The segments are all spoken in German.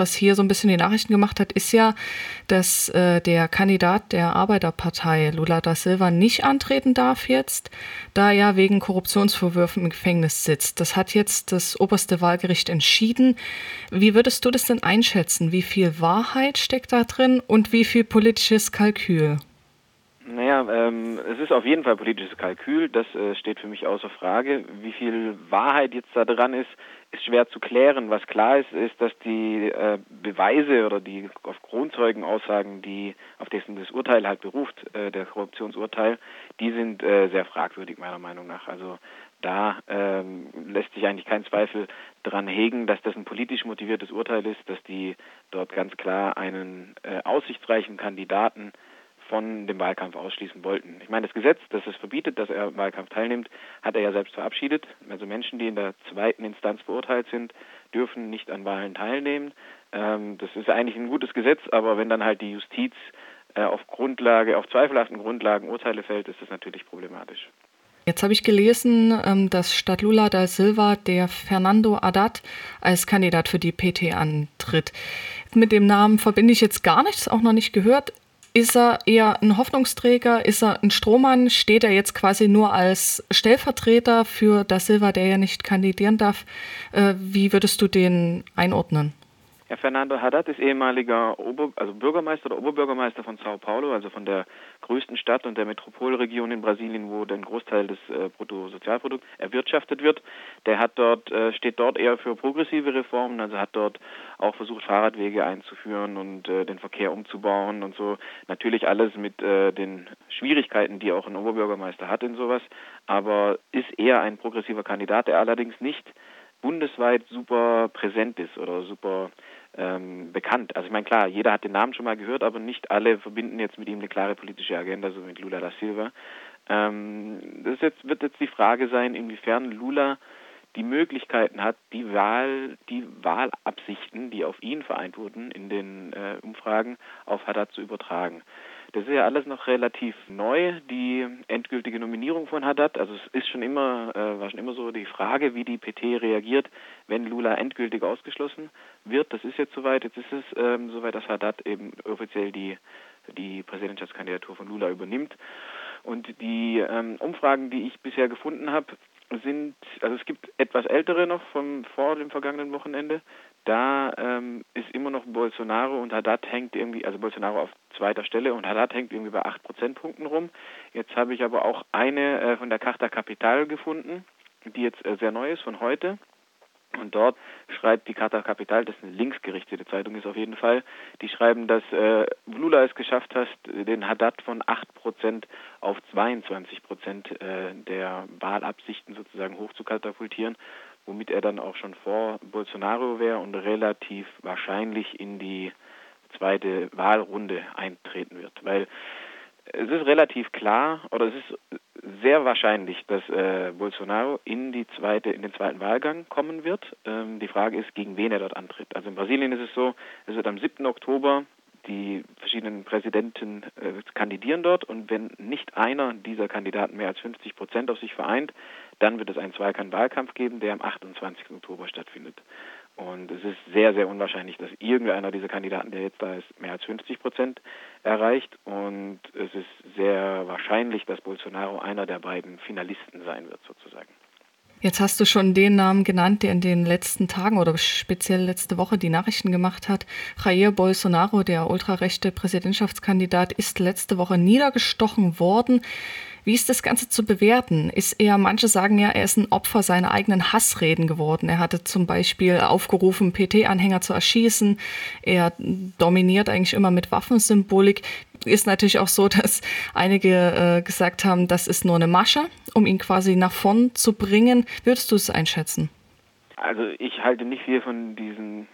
Was hier so ein bisschen die Nachrichten gemacht hat, ist ja, dass äh, der Kandidat der Arbeiterpartei, Lula da Silva, nicht antreten darf jetzt, da er wegen Korruptionsvorwürfen im Gefängnis sitzt. Das hat jetzt das oberste Wahlgericht entschieden. Wie würdest du das denn einschätzen? Wie viel Wahrheit steckt da drin und wie viel politisches Kalkül? Naja, ähm, es ist auf jeden Fall politisches Kalkül, das äh, steht für mich außer Frage. Wie viel Wahrheit jetzt da dran ist, ist schwer zu klären. Was klar ist, ist, dass die äh, Beweise oder die auf Kronzeugenaussagen, die auf dessen das Urteil halt beruft, äh, der Korruptionsurteil, die sind äh, sehr fragwürdig meiner Meinung nach. Also da ähm, lässt sich eigentlich kein Zweifel dran hegen, dass das ein politisch motiviertes Urteil ist, dass die dort ganz klar einen äh, aussichtsreichen Kandidaten von dem Wahlkampf ausschließen wollten. Ich meine, das Gesetz, das es verbietet, dass er im Wahlkampf teilnimmt, hat er ja selbst verabschiedet. Also Menschen, die in der zweiten Instanz verurteilt sind, dürfen nicht an Wahlen teilnehmen. Ähm, das ist eigentlich ein gutes Gesetz, aber wenn dann halt die Justiz äh, auf Grundlage, auf zweifelhaften Grundlagen Urteile fällt, ist das natürlich problematisch. Jetzt habe ich gelesen, ähm, dass statt Lula da Silva der Fernando Haddad als Kandidat für die PT antritt. Mit dem Namen verbinde ich jetzt gar nichts, auch noch nicht gehört. Ist er eher ein Hoffnungsträger? Ist er ein Strohmann? Steht er jetzt quasi nur als Stellvertreter für Da Silva, der ja nicht kandidieren darf? Äh, wie würdest du den einordnen? Herr Fernando Haddad ist ehemaliger Ober, also Bürgermeister oder Oberbürgermeister von Sao Paulo, also von der größten Stadt und der Metropolregion in Brasilien, wo der Großteil des äh, Bruttosozialprodukts erwirtschaftet wird. Der hat dort, äh, steht dort eher für progressive Reformen, also hat dort auch versucht, Fahrradwege einzuführen und äh, den Verkehr umzubauen und so. Natürlich alles mit äh, den Schwierigkeiten, die auch ein Oberbürgermeister hat in sowas, aber ist eher ein progressiver Kandidat, der allerdings nicht bundesweit super präsent ist oder super ähm, bekannt. Also ich meine, klar, jeder hat den Namen schon mal gehört, aber nicht alle verbinden jetzt mit ihm eine klare politische Agenda, so mit Lula da Silva. Ähm, das jetzt, wird jetzt die Frage sein, inwiefern Lula die Möglichkeiten hat, die Wahl, die Wahlabsichten, die auf ihn vereint wurden in den äh, Umfragen, auf Haddad zu übertragen. Das ist ja alles noch relativ neu, die endgültige Nominierung von Haddad. Also es ist schon immer, äh, war schon immer so die Frage, wie die PT reagiert, wenn Lula endgültig ausgeschlossen wird. Das ist jetzt soweit. Jetzt ist es ähm, soweit, dass Haddad eben offiziell die, die Präsidentschaftskandidatur von Lula übernimmt. Und die ähm, Umfragen, die ich bisher gefunden habe, sind, also es gibt etwas ältere noch vom vor dem vergangenen Wochenende. Da ähm, ist immer noch Bolsonaro und Haddad hängt irgendwie, also Bolsonaro auf zweiter Stelle und Haddad hängt irgendwie bei acht Prozentpunkten rum. Jetzt habe ich aber auch eine äh, von der Carta Capital gefunden, die jetzt äh, sehr neu ist von heute. Und dort schreibt die Carta Capital, das ist eine linksgerichtete Zeitung ist auf jeden Fall, die schreiben, dass äh, Lula es geschafft hat, den Haddad von 8% auf 22% äh, der Wahlabsichten sozusagen hochzukatapultieren, womit er dann auch schon vor Bolsonaro wäre und relativ wahrscheinlich in die zweite Wahlrunde eintreten wird. Weil es ist relativ klar oder es ist sehr wahrscheinlich, dass äh, Bolsonaro in die zweite, in den zweiten Wahlgang kommen wird. Ähm, die Frage ist, gegen wen er dort antritt. Also in Brasilien ist es so, es wird am 7. Oktober die verschiedenen Präsidenten äh, kandidieren dort und wenn nicht einer dieser Kandidaten mehr als 50 Prozent auf sich vereint, dann wird es einen Zweikampf-Wahlkampf geben, der am 28. Oktober stattfindet. Und es ist sehr, sehr unwahrscheinlich, dass irgendeiner dieser Kandidaten, der jetzt da ist, mehr als 50 Prozent erreicht. Und es ist sehr wahrscheinlich, dass Bolsonaro einer der beiden Finalisten sein wird, sozusagen. Jetzt hast du schon den Namen genannt, der in den letzten Tagen oder speziell letzte Woche die Nachrichten gemacht hat. Jair Bolsonaro, der ultrarechte Präsidentschaftskandidat, ist letzte Woche niedergestochen worden. Wie ist das Ganze zu bewerten? Ist er, manche sagen ja, er ist ein Opfer seiner eigenen Hassreden geworden. Er hatte zum Beispiel aufgerufen, PT-Anhänger zu erschießen. Er dominiert eigentlich immer mit Waffensymbolik. Ist natürlich auch so, dass einige äh, gesagt haben, das ist nur eine Masche, um ihn quasi nach vorn zu bringen. Würdest du es einschätzen? Also ich halte nicht viel von diesen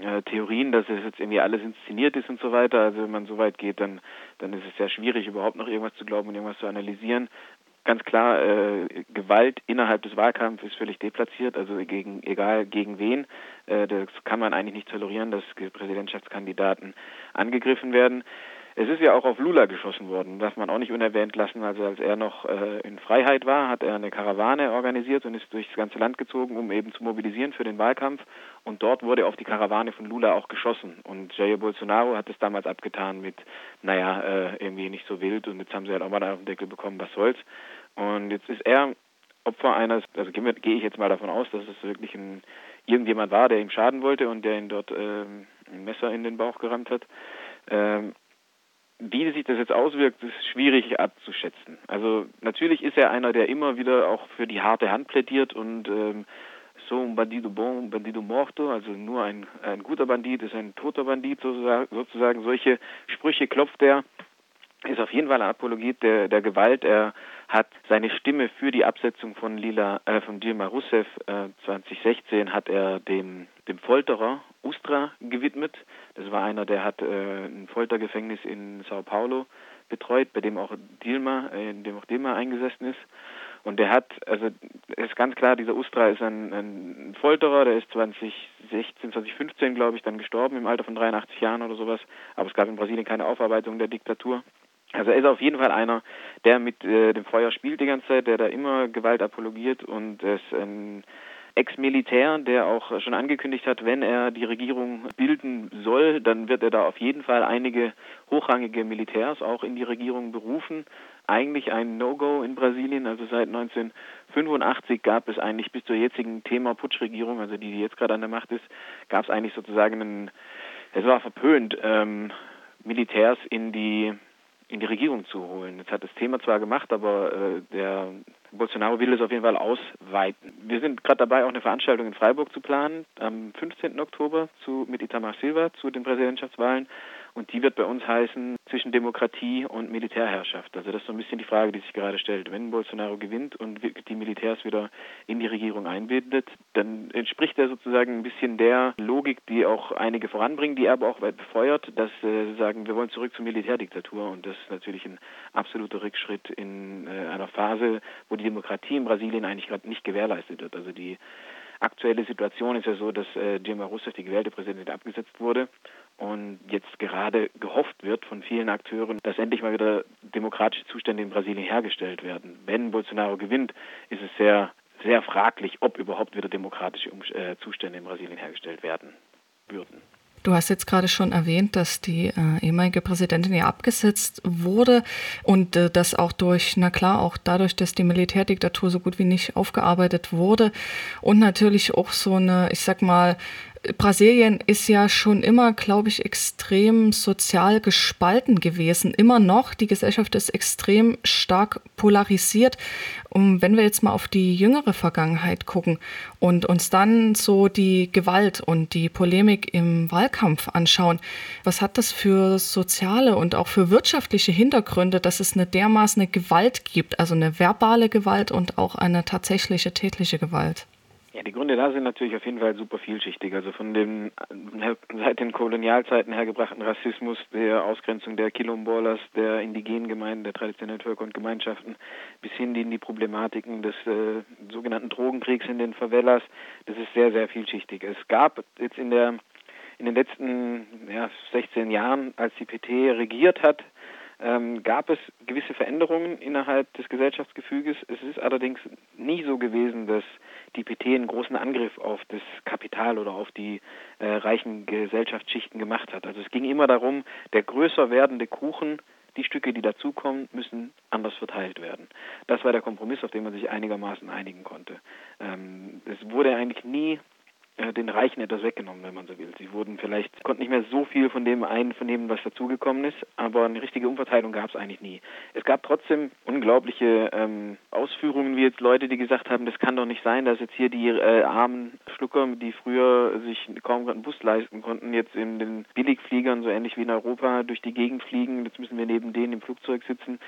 äh, Theorien, dass es jetzt irgendwie alles inszeniert ist und so weiter. Also wenn man so weit geht, dann, dann ist es sehr schwierig, überhaupt noch irgendwas zu glauben und irgendwas zu analysieren. Ganz klar, äh, Gewalt innerhalb des Wahlkampfs ist völlig deplatziert, also gegen, egal gegen wen. Äh, das kann man eigentlich nicht tolerieren, dass Präsidentschaftskandidaten angegriffen werden. Es ist ja auch auf Lula geschossen worden, darf man auch nicht unerwähnt lassen. Also als er noch äh, in Freiheit war, hat er eine Karawane organisiert und ist durchs ganze Land gezogen, um eben zu mobilisieren für den Wahlkampf. Und dort wurde auf die Karawane von Lula auch geschossen. Und Jair Bolsonaro hat es damals abgetan mit, naja, äh, irgendwie nicht so wild und jetzt haben sie halt auch mal auf den Deckel bekommen, was soll's. Und jetzt ist er Opfer eines, also gehe geh ich jetzt mal davon aus, dass es wirklich ein irgendjemand war, der ihm schaden wollte und der ihn dort ähm, ein Messer in den Bauch gerammt hat. Ähm, wie sich das jetzt auswirkt, ist schwierig abzuschätzen. Also natürlich ist er einer, der immer wieder auch für die harte Hand plädiert und ähm, so un bandido bon, un bandido morto, also nur ein, ein guter Bandit ist ein toter Bandit sozusagen, sozusagen. Solche Sprüche klopft er ist auf jeden Fall ein Apologet der, der Gewalt. Er hat seine Stimme für die Absetzung von Lila, äh, von Dilma Rousseff äh, 2016 hat er dem, dem Folterer Ustra gewidmet. Das war einer, der hat äh, ein Foltergefängnis in Sao Paulo betreut, bei dem auch Dilma, äh, in dem auch Dilma eingesessen ist. Und der hat, also ist ganz klar, dieser Ustra ist ein, ein Folterer, der ist 2016, 2015, glaube ich, dann gestorben im Alter von 83 Jahren oder sowas. Aber es gab in Brasilien keine Aufarbeitung der Diktatur. Also er ist auf jeden Fall einer, der mit äh, dem Feuer spielt die ganze Zeit, der da immer Gewalt apologiert und ist ein Ex-Militär, der auch schon angekündigt hat, wenn er die Regierung bilden soll, dann wird er da auf jeden Fall einige hochrangige Militärs auch in die Regierung berufen. Eigentlich ein No-Go in Brasilien, also seit 1985 gab es eigentlich bis zur jetzigen Thema Putschregierung, also die, die jetzt gerade an der Macht ist, gab es eigentlich sozusagen einen, es war verpönt, ähm, Militärs in die in die Regierung zu holen. Jetzt hat das Thema zwar gemacht, aber äh, der Bolsonaro will es auf jeden Fall ausweiten. Wir sind gerade dabei, auch eine Veranstaltung in Freiburg zu planen, am 15. Oktober zu, mit Itamar Silva zu den Präsidentschaftswahlen. Und die wird bei uns heißen zwischen Demokratie und Militärherrschaft. Also das ist so ein bisschen die Frage, die sich gerade stellt. Wenn Bolsonaro gewinnt und die Militärs wieder in die Regierung einbindet, dann entspricht er sozusagen ein bisschen der Logik, die auch einige voranbringen, die er aber auch befeuert, dass äh, sagen, wir wollen zurück zur Militärdiktatur. Und das ist natürlich ein absoluter Rückschritt in äh, einer Phase, wo die Demokratie in Brasilien eigentlich gerade nicht gewährleistet wird. Also die aktuelle Situation ist ja so, dass äh, Dilma Rousseff, die gewählte Präsidentin, abgesetzt wurde und jetzt gerade gehofft wird von vielen Akteuren, dass endlich mal wieder demokratische Zustände in Brasilien hergestellt werden. Wenn Bolsonaro gewinnt, ist es sehr, sehr fraglich, ob überhaupt wieder demokratische äh, Zustände in Brasilien hergestellt werden würden. Du hast jetzt gerade schon erwähnt, dass die äh, ehemalige Präsidentin ja abgesetzt wurde und äh, das auch durch, na klar, auch dadurch, dass die Militärdiktatur so gut wie nicht aufgearbeitet wurde und natürlich auch so eine, ich sag mal, Brasilien ist ja schon immer, glaube ich, extrem sozial gespalten gewesen. Immer noch. Die Gesellschaft ist extrem stark polarisiert. Und wenn wir jetzt mal auf die jüngere Vergangenheit gucken und uns dann so die Gewalt und die Polemik im Wahlkampf anschauen, was hat das für soziale und auch für wirtschaftliche Hintergründe, dass es eine dermaßen Gewalt gibt, also eine verbale Gewalt und auch eine tatsächliche tätliche Gewalt? Ja, die Gründe da sind natürlich auf jeden Fall super vielschichtig. Also von dem seit den Kolonialzeiten hergebrachten Rassismus, der Ausgrenzung der Quilombolas, der indigenen Gemeinden, der traditionellen Völker und Gemeinschaften, bis hin in die Problematiken des äh, sogenannten Drogenkriegs in den Favelas. Das ist sehr, sehr vielschichtig. Es gab jetzt in der in den letzten ja, 16 Jahren, als die PT regiert hat, ähm, gab es gewisse Veränderungen innerhalb des Gesellschaftsgefüges. Es ist allerdings nie so gewesen, dass die PT einen großen Angriff auf das Kapital oder auf die äh, reichen Gesellschaftsschichten gemacht hat. Also es ging immer darum, der größer werdende Kuchen die Stücke, die dazukommen, müssen anders verteilt werden. Das war der Kompromiss, auf den man sich einigermaßen einigen konnte. Ähm, es wurde eigentlich nie den Reichen etwas weggenommen, wenn man so will. Sie wurden vielleicht, konnten nicht mehr so viel von dem einvernehmen, was dazugekommen ist, aber eine richtige Umverteilung gab es eigentlich nie. Es gab trotzdem unglaubliche ähm, Ausführungen, wie jetzt Leute, die gesagt haben, das kann doch nicht sein, dass jetzt hier die äh, armen Schlucker, die früher sich kaum einen Bus leisten konnten, jetzt in den Billigfliegern, so ähnlich wie in Europa, durch die Gegend fliegen. Jetzt müssen wir neben denen im Flugzeug sitzen.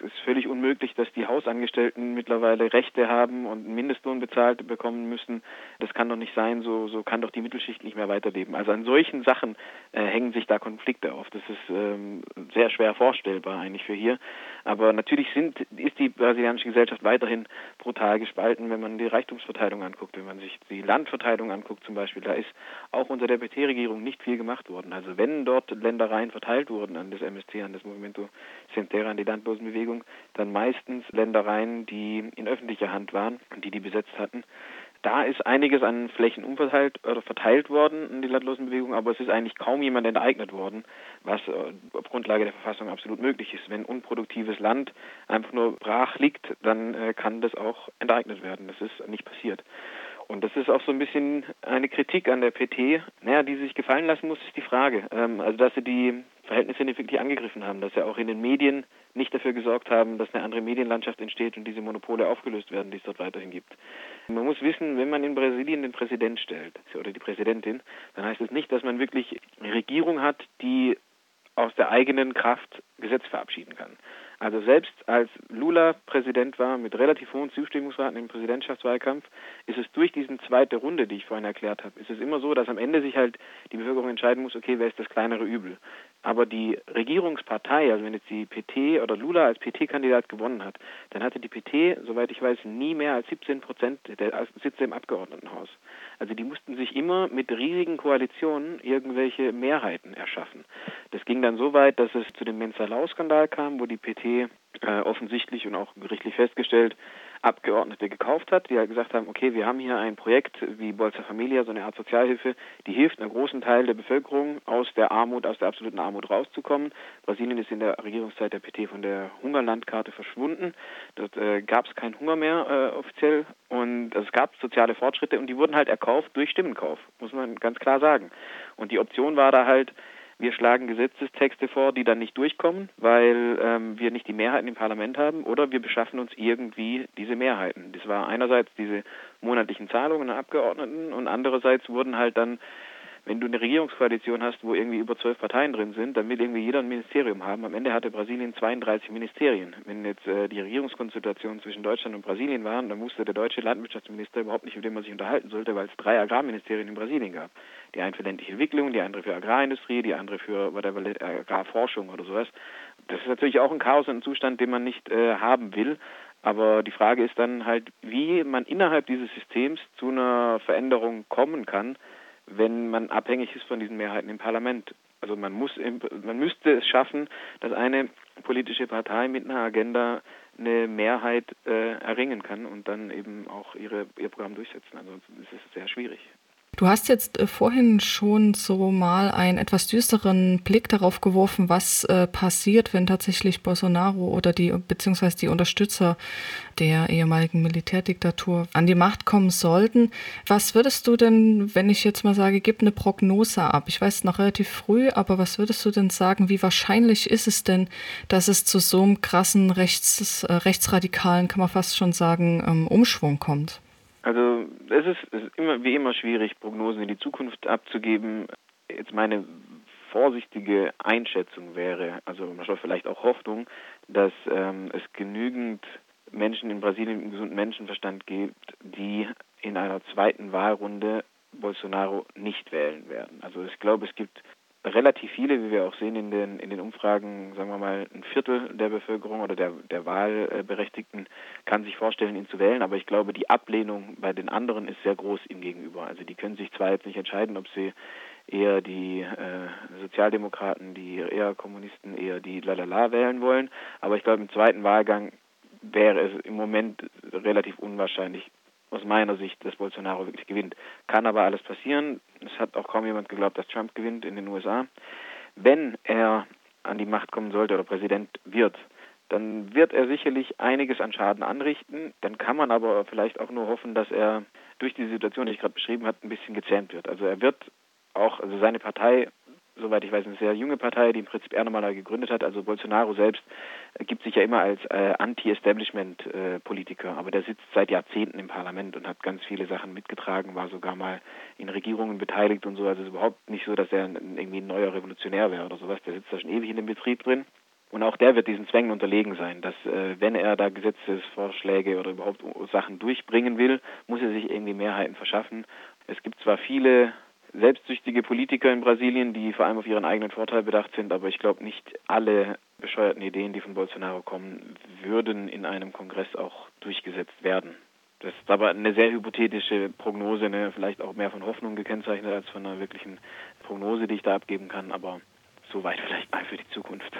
Ist völlig unmöglich, dass die Hausangestellten mittlerweile Rechte haben und einen Mindestlohn bezahlt bekommen müssen. Das kann doch nicht sein, so so, so kann doch die Mittelschicht nicht mehr weiterleben. Also an solchen Sachen äh, hängen sich da Konflikte auf. Das ist ähm, sehr schwer vorstellbar eigentlich für hier. Aber natürlich sind, ist die brasilianische Gesellschaft weiterhin brutal gespalten, wenn man die Reichtumsverteilung anguckt, wenn man sich die Landverteilung anguckt zum Beispiel. Da ist auch unter der PT-Regierung nicht viel gemacht worden. Also wenn dort Ländereien verteilt wurden an das MSC, an das Movimento Centera, an die Landlosenbewegung, dann meistens Ländereien, die in öffentlicher Hand waren und die die besetzt hatten. Da ist einiges an Flächen umverteilt oder verteilt worden in die Landlosenbewegung, aber es ist eigentlich kaum jemand enteignet worden, was äh, auf Grundlage der Verfassung absolut möglich ist. Wenn unproduktives Land einfach nur brach liegt, dann äh, kann das auch enteignet werden. Das ist nicht passiert. Und das ist auch so ein bisschen eine Kritik an der PT. Naja, die sich gefallen lassen muss, ist die Frage. Ähm, also, dass sie die Verhältnisse nicht wirklich angegriffen haben, dass sie auch in den Medien nicht dafür gesorgt haben, dass eine andere Medienlandschaft entsteht und diese Monopole aufgelöst werden, die es dort weiterhin gibt. Man muss wissen, wenn man in Brasilien den Präsident stellt oder die Präsidentin, dann heißt es nicht, dass man wirklich eine Regierung hat, die aus der eigenen Kraft Gesetz verabschieden kann. Also selbst als Lula Präsident war mit relativ hohen Zustimmungsraten im Präsidentschaftswahlkampf, ist es durch diese zweite Runde, die ich vorhin erklärt habe, ist es immer so, dass am Ende sich halt die Bevölkerung entscheiden muss, okay, wer ist das kleinere Übel. Aber die Regierungspartei, also wenn jetzt die PT oder Lula als PT-Kandidat gewonnen hat, dann hatte die PT, soweit ich weiß, nie mehr als 17 Prozent der Sitze im Abgeordnetenhaus. Also die mussten sich immer mit riesigen Koalitionen irgendwelche Mehrheiten erschaffen. Das ging dann so weit, dass es zu dem Mensalau-Skandal kam, wo die PT äh, offensichtlich und auch gerichtlich festgestellt Abgeordnete gekauft hat, die halt gesagt haben, okay, wir haben hier ein Projekt wie Bolsa Familia, so eine Art Sozialhilfe, die hilft einem großen Teil der Bevölkerung aus der Armut, aus der absoluten Armut rauszukommen. Brasilien ist in der Regierungszeit der PT von der Hungerlandkarte verschwunden. Dort äh, gab es keinen Hunger mehr äh, offiziell und also es gab soziale Fortschritte und die wurden halt erkauft durch Stimmenkauf, muss man ganz klar sagen. Und die Option war da halt, wir schlagen Gesetzestexte vor, die dann nicht durchkommen, weil ähm, wir nicht die Mehrheiten im Parlament haben, oder wir beschaffen uns irgendwie diese Mehrheiten. Das war einerseits diese monatlichen Zahlungen an Abgeordneten und andererseits wurden halt dann wenn du eine Regierungskoalition hast, wo irgendwie über zwölf Parteien drin sind, dann will irgendwie jeder ein Ministerium haben. Am Ende hatte Brasilien 32 Ministerien. Wenn jetzt äh, die Regierungskonsultationen zwischen Deutschland und Brasilien waren, dann wusste der deutsche Landwirtschaftsminister überhaupt nicht, mit dem man sich unterhalten sollte, weil es drei Agrarministerien in Brasilien gab. Die eine für ländliche Entwicklung, die andere für Agrarindustrie, die andere für whatever, Agrarforschung oder sowas. Das ist natürlich auch ein Chaos und ein Zustand, den man nicht äh, haben will. Aber die Frage ist dann halt, wie man innerhalb dieses Systems zu einer Veränderung kommen kann, wenn man abhängig ist von diesen Mehrheiten im Parlament. Also man muss, man müsste es schaffen, dass eine politische Partei mit einer Agenda eine Mehrheit äh, erringen kann und dann eben auch ihre, ihr Programm durchsetzen. Also es ist sehr schwierig. Du hast jetzt äh, vorhin schon so mal einen etwas düsteren Blick darauf geworfen, was äh, passiert, wenn tatsächlich Bolsonaro oder die beziehungsweise die Unterstützer der ehemaligen Militärdiktatur an die Macht kommen sollten. Was würdest du denn, wenn ich jetzt mal sage, gib eine Prognose ab? Ich weiß noch relativ früh, aber was würdest du denn sagen, wie wahrscheinlich ist es denn, dass es zu so einem krassen rechts, äh, rechtsradikalen, kann man fast schon sagen, ähm, Umschwung kommt? Also es ist, es ist immer wie immer schwierig, Prognosen in die Zukunft abzugeben. Jetzt meine vorsichtige Einschätzung wäre, also vielleicht auch Hoffnung, dass ähm, es genügend Menschen in Brasilien mit gesunden Menschenverstand gibt, die in einer zweiten Wahlrunde Bolsonaro nicht wählen werden. Also ich glaube, es gibt relativ viele, wie wir auch sehen in den, in den Umfragen, sagen wir mal, ein Viertel der Bevölkerung oder der, der Wahlberechtigten kann sich vorstellen, ihn zu wählen. Aber ich glaube, die Ablehnung bei den anderen ist sehr groß ihm gegenüber. Also die können sich zwar jetzt nicht entscheiden, ob sie eher die äh, Sozialdemokraten, die eher Kommunisten, eher die Lalala wählen wollen. Aber ich glaube, im zweiten Wahlgang wäre es im Moment relativ unwahrscheinlich, aus meiner Sicht, dass Bolsonaro wirklich gewinnt. Kann aber alles passieren. Es hat auch kaum jemand geglaubt, dass Trump gewinnt in den USA. Wenn er an die Macht kommen sollte oder Präsident wird, dann wird er sicherlich einiges an Schaden anrichten. Dann kann man aber vielleicht auch nur hoffen, dass er durch die Situation, die ich gerade beschrieben habe, ein bisschen gezähmt wird. Also er wird auch, also seine Partei soweit ich weiß, eine sehr junge Partei, die im Prinzip er nochmal gegründet hat. Also Bolsonaro selbst gibt sich ja immer als äh, Anti-Establishment-Politiker, äh, aber der sitzt seit Jahrzehnten im Parlament und hat ganz viele Sachen mitgetragen, war sogar mal in Regierungen beteiligt und so. Also es ist überhaupt nicht so, dass er irgendwie ein neuer Revolutionär wäre oder sowas. Der sitzt da schon ewig in dem Betrieb drin. Und auch der wird diesen Zwängen unterlegen sein, dass äh, wenn er da Gesetzesvorschläge oder überhaupt Sachen durchbringen will, muss er sich irgendwie Mehrheiten verschaffen. Es gibt zwar viele selbstsüchtige Politiker in Brasilien, die vor allem auf ihren eigenen Vorteil bedacht sind, aber ich glaube nicht alle bescheuerten Ideen, die von Bolsonaro kommen, würden in einem Kongress auch durchgesetzt werden. Das ist aber eine sehr hypothetische Prognose, ne? vielleicht auch mehr von Hoffnung gekennzeichnet als von einer wirklichen Prognose, die ich da abgeben kann, aber soweit vielleicht mal für die Zukunft.